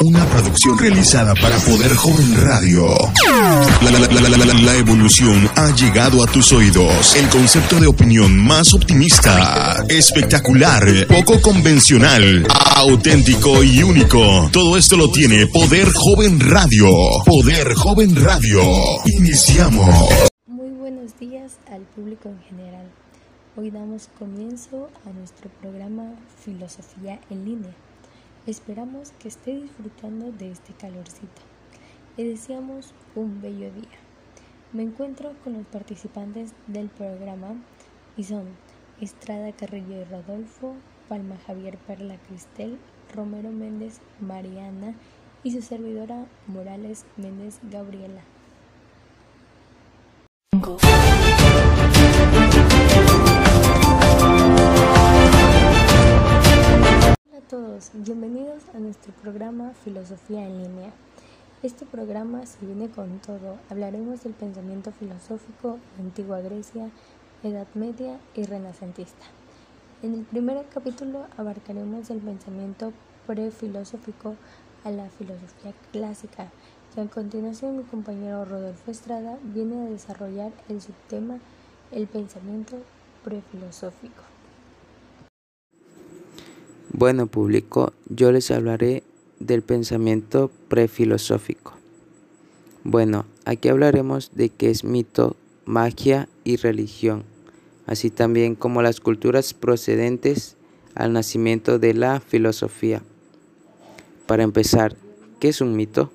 Una producción realizada para Poder Joven Radio. La, evolución ha llegado a tus oídos. El concepto de opinión más optimista, espectacular, poco convencional, auténtico y único. Todo esto lo tiene Poder Joven Radio. Poder Joven Radio. Iniciamos. Muy buenos días al público en general. Hoy damos comienzo a nuestro programa Filosofía en línea Esperamos que esté disfrutando de este calorcito. Le deseamos un bello día. Me encuentro con los participantes del programa y son Estrada Carrillo y Rodolfo, Palma Javier Perla Cristel, Romero Méndez Mariana y su servidora Morales Méndez Gabriela. Bienvenidos a nuestro programa Filosofía en línea. Este programa se viene con todo. Hablaremos del pensamiento filosófico en antigua Grecia, Edad Media y renacentista. En el primer capítulo abarcaremos el pensamiento prefilosófico a la filosofía clásica y a continuación mi compañero Rodolfo Estrada viene a desarrollar el subtema el pensamiento prefilosófico. Bueno, público, yo les hablaré del pensamiento prefilosófico. Bueno, aquí hablaremos de qué es mito, magia y religión, así también como las culturas procedentes al nacimiento de la filosofía. Para empezar, ¿qué es un mito?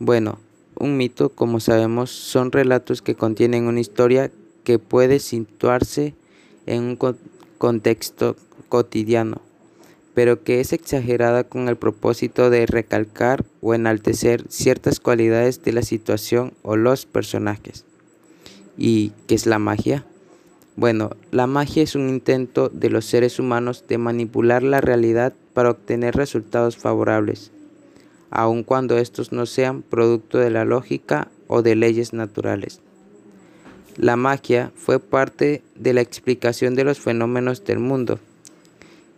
Bueno, un mito, como sabemos, son relatos que contienen una historia que puede situarse en un contexto cotidiano pero que es exagerada con el propósito de recalcar o enaltecer ciertas cualidades de la situación o los personajes. ¿Y qué es la magia? Bueno, la magia es un intento de los seres humanos de manipular la realidad para obtener resultados favorables, aun cuando estos no sean producto de la lógica o de leyes naturales. La magia fue parte de la explicación de los fenómenos del mundo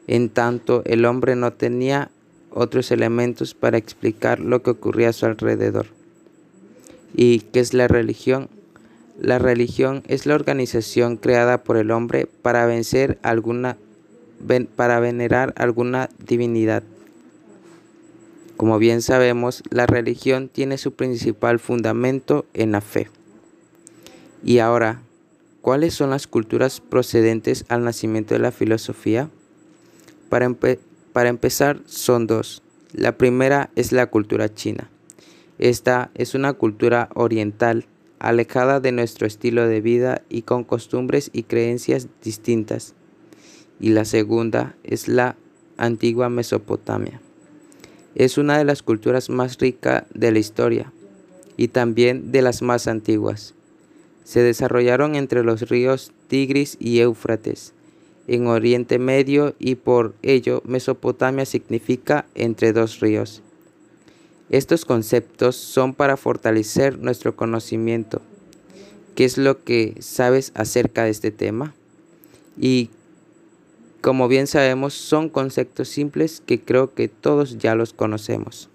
en tanto el hombre no tenía otros elementos para explicar lo que ocurría a su alrededor. ¿Y qué es la religión? La religión es la organización creada por el hombre para vencer alguna para venerar alguna divinidad. Como bien sabemos, la religión tiene su principal fundamento en la fe. Y ahora, ¿cuáles son las culturas procedentes al nacimiento de la filosofía? Para, empezar, son dos. La primera es la cultura china. Esta es una cultura oriental, alejada de nuestro estilo de vida y con costumbres y creencias distintas. Y la segunda es la antigua Mesopotamia. Es una de las culturas más ricas de la historia y también de las más antiguas. Se desarrollaron entre los ríos Tigris y Éufrates en Oriente Medio y por ello Mesopotamia significa entre dos ríos. Estos conceptos son para fortalecer nuestro conocimiento. ¿Qué es lo que sabes acerca de este tema? Y como bien sabemos, son conceptos simples que creo que todos ya los conocemos.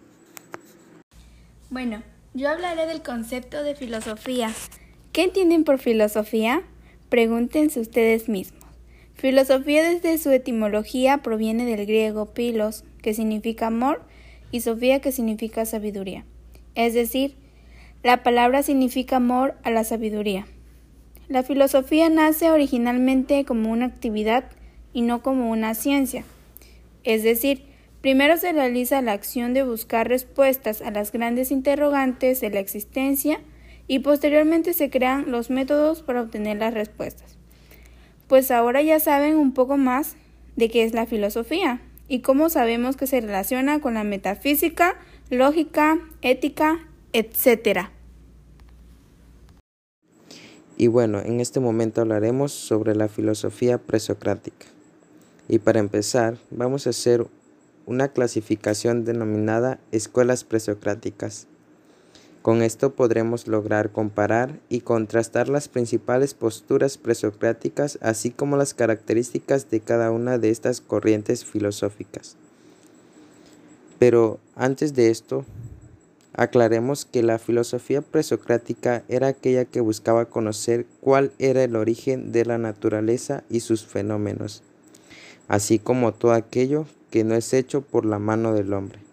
Bueno, yo hablaré del concepto de filosofía. ¿Qué entienden por filosofía? Pregúntense ustedes mismos. Filosofía desde su etimología proviene del griego pilos, que significa amor, y sofía, que significa sabiduría. Es decir, la palabra significa amor a la sabiduría. La filosofía nace originalmente como una actividad y no como una ciencia. Es decir, primero se realiza la acción de buscar respuestas a las grandes interrogantes de la existencia y posteriormente se crean los métodos para obtener las respuestas pues ahora ya saben un poco más de qué es la filosofía y cómo sabemos que se relaciona con la metafísica, lógica, ética, etc. Y bueno, en este momento hablaremos sobre la filosofía presocrática. Y para empezar, vamos a hacer una clasificación denominada escuelas presocráticas. Con esto podremos lograr comparar y contrastar las principales posturas presocráticas, así como las características de cada una de estas corrientes filosóficas. Pero antes de esto, aclaremos que la filosofía presocrática era aquella que buscaba conocer cuál era el origen de la naturaleza y sus fenómenos, así como todo aquello que no es hecho por la mano del hombre.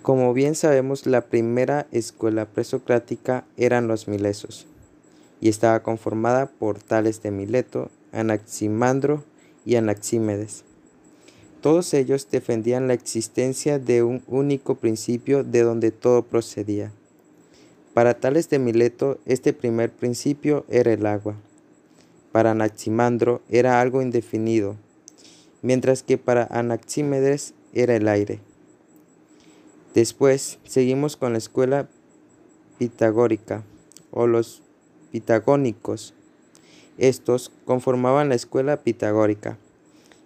Como bien sabemos, la primera escuela presocrática eran los milesos y estaba conformada por Tales de Mileto, Anaximandro y Anaxímedes. Todos ellos defendían la existencia de un único principio de donde todo procedía. Para Tales de Mileto, este primer principio era el agua. Para Anaximandro era algo indefinido, mientras que para Anaxímedes era el aire. Después seguimos con la escuela pitagórica o los pitagónicos. Estos conformaban la escuela pitagórica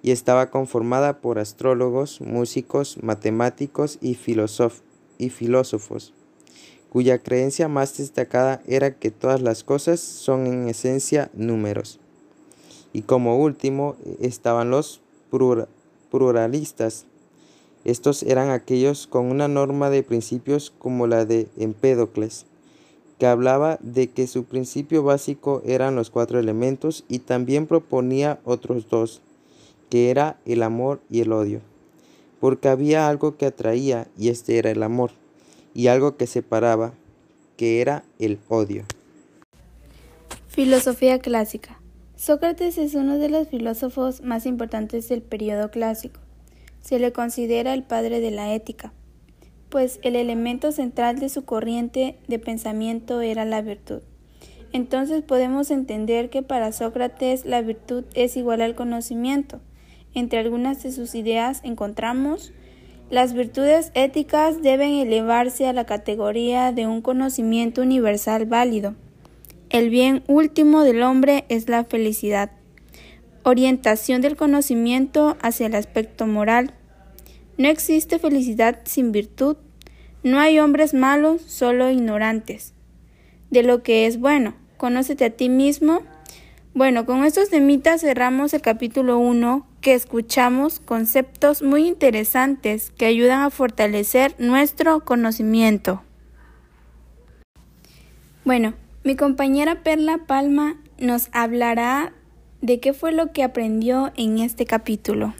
y estaba conformada por astrólogos, músicos, matemáticos y, y filósofos, cuya creencia más destacada era que todas las cosas son en esencia números. Y como último estaban los pluralistas. Estos eran aquellos con una norma de principios como la de Empédocles, que hablaba de que su principio básico eran los cuatro elementos y también proponía otros dos, que era el amor y el odio, porque había algo que atraía y este era el amor, y algo que separaba, que era el odio. Filosofía clásica. Sócrates es uno de los filósofos más importantes del periodo clásico. Se le considera el padre de la ética, pues el elemento central de su corriente de pensamiento era la virtud. Entonces podemos entender que para Sócrates la virtud es igual al conocimiento, entre algunas de sus ideas encontramos las virtudes éticas deben elevarse a la categoría de un conocimiento universal válido. El bien último del hombre es la felicidad. Orientación del conocimiento hacia el aspecto moral. No existe felicidad sin virtud. No hay hombres malos, solo ignorantes. De lo que es bueno, conócete a ti mismo. Bueno, con estos temitas cerramos el capítulo 1 que escuchamos conceptos muy interesantes que ayudan a fortalecer nuestro conocimiento. Bueno, mi compañera Perla Palma nos hablará de qué fue lo que aprendió en este capítulo.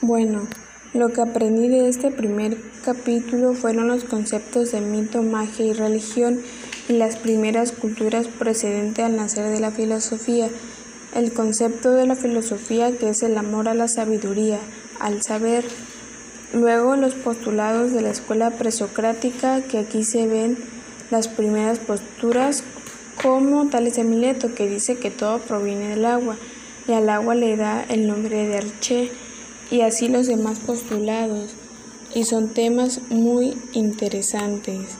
Bueno, lo que aprendí de este primer capítulo fueron los conceptos de mito, magia y religión y las primeras culturas precedentes al nacer de la filosofía el concepto de la filosofía que es el amor a la sabiduría, al saber. Luego los postulados de la escuela presocrática que aquí se ven las primeras posturas como Tales que dice que todo proviene del agua y al agua le da el nombre de Arché y así los demás postulados y son temas muy interesantes.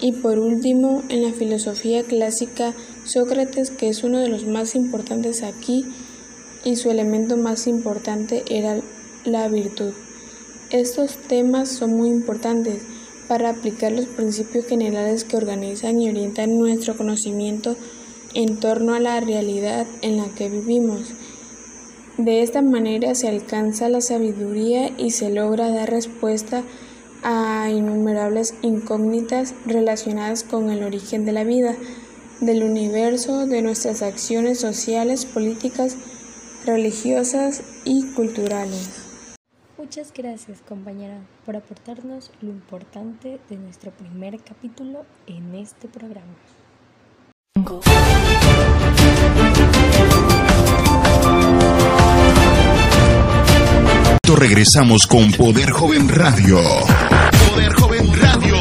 Y por último, en la filosofía clásica Sócrates, que es uno de los más importantes aquí, y su elemento más importante era la virtud. Estos temas son muy importantes para aplicar los principios generales que organizan y orientan nuestro conocimiento en torno a la realidad en la que vivimos. De esta manera se alcanza la sabiduría y se logra dar respuesta a innumerables incógnitas relacionadas con el origen de la vida del universo, de nuestras acciones sociales, políticas, religiosas y culturales. Muchas gracias compañera por aportarnos lo importante de nuestro primer capítulo en este programa. Regresamos con Poder Joven Radio. Poder Joven Radio.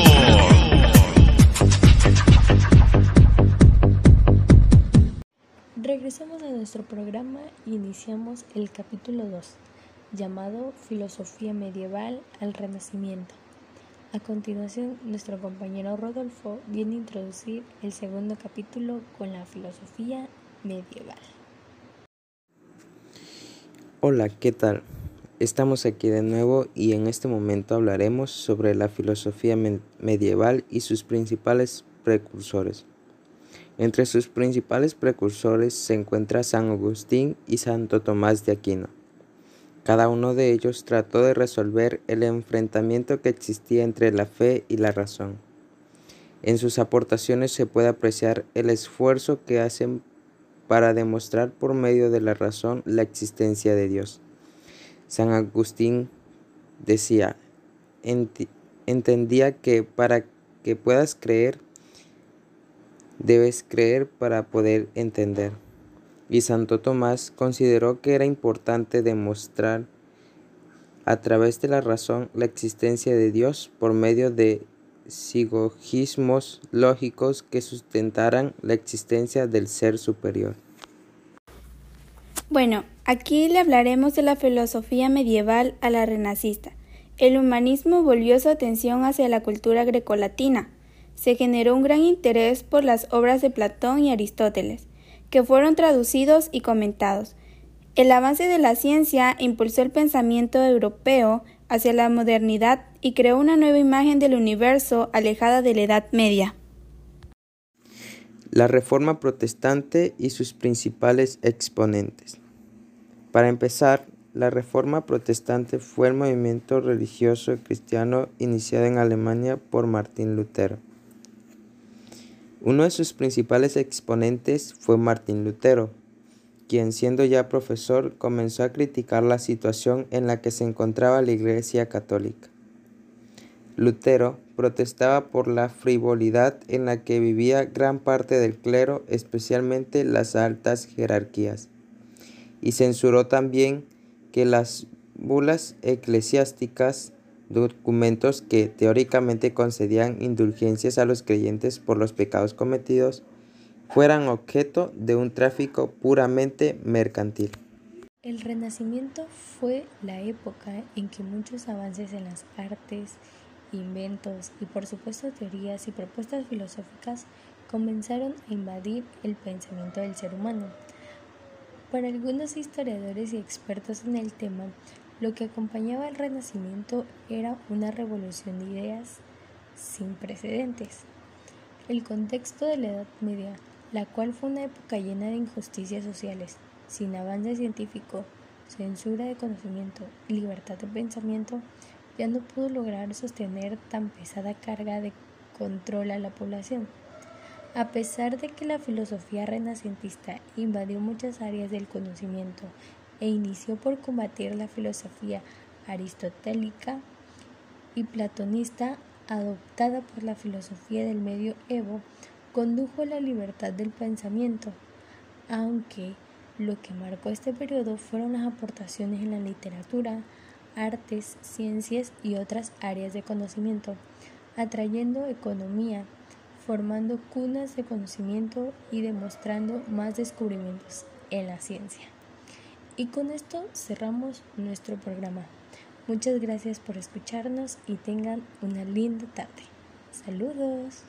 Regresamos a nuestro programa e iniciamos el capítulo 2, llamado Filosofía Medieval al Renacimiento. A continuación, nuestro compañero Rodolfo viene a introducir el segundo capítulo con la filosofía medieval. Hola, ¿qué tal? Estamos aquí de nuevo y en este momento hablaremos sobre la filosofía medieval y sus principales precursores. Entre sus principales precursores se encuentra San Agustín y Santo Tomás de Aquino. Cada uno de ellos trató de resolver el enfrentamiento que existía entre la fe y la razón. En sus aportaciones se puede apreciar el esfuerzo que hacen para demostrar por medio de la razón la existencia de Dios. San Agustín decía, entendía que para que puedas creer, debes creer para poder entender. Y Santo Tomás consideró que era importante demostrar a través de la razón la existencia de Dios por medio de silogismos lógicos que sustentaran la existencia del ser superior. Bueno, aquí le hablaremos de la filosofía medieval a la renacista. El humanismo volvió su atención hacia la cultura grecolatina. Se generó un gran interés por las obras de Platón y Aristóteles, que fueron traducidos y comentados. El avance de la ciencia impulsó el pensamiento europeo hacia la modernidad y creó una nueva imagen del universo alejada de la Edad Media. La Reforma Protestante y sus principales exponentes. Para empezar, la Reforma Protestante fue el movimiento religioso cristiano iniciado en Alemania por Martín Lutero. Uno de sus principales exponentes fue Martín Lutero, quien siendo ya profesor comenzó a criticar la situación en la que se encontraba la Iglesia Católica. Lutero protestaba por la frivolidad en la que vivía gran parte del clero, especialmente las altas jerarquías, y censuró también que las bulas eclesiásticas, documentos que teóricamente concedían indulgencias a los creyentes por los pecados cometidos, fueran objeto de un tráfico puramente mercantil. El Renacimiento fue la época en que muchos avances en las artes, inventos y por supuesto teorías y propuestas filosóficas comenzaron a invadir el pensamiento del ser humano. Para algunos historiadores y expertos en el tema, lo que acompañaba al Renacimiento era una revolución de ideas sin precedentes. El contexto de la Edad Media la cual fue una época llena de injusticias sociales, sin avance científico, censura de conocimiento y libertad de pensamiento, ya no pudo lograr sostener tan pesada carga de control a la población. A pesar de que la filosofía renacentista invadió muchas áreas del conocimiento e inició por combatir la filosofía aristotélica y platonista adoptada por la filosofía del medioevo, condujo a la libertad del pensamiento, aunque lo que marcó este periodo fueron las aportaciones en la literatura, artes, ciencias y otras áreas de conocimiento, atrayendo economía, formando cunas de conocimiento y demostrando más descubrimientos en la ciencia. Y con esto cerramos nuestro programa. Muchas gracias por escucharnos y tengan una linda tarde. Saludos.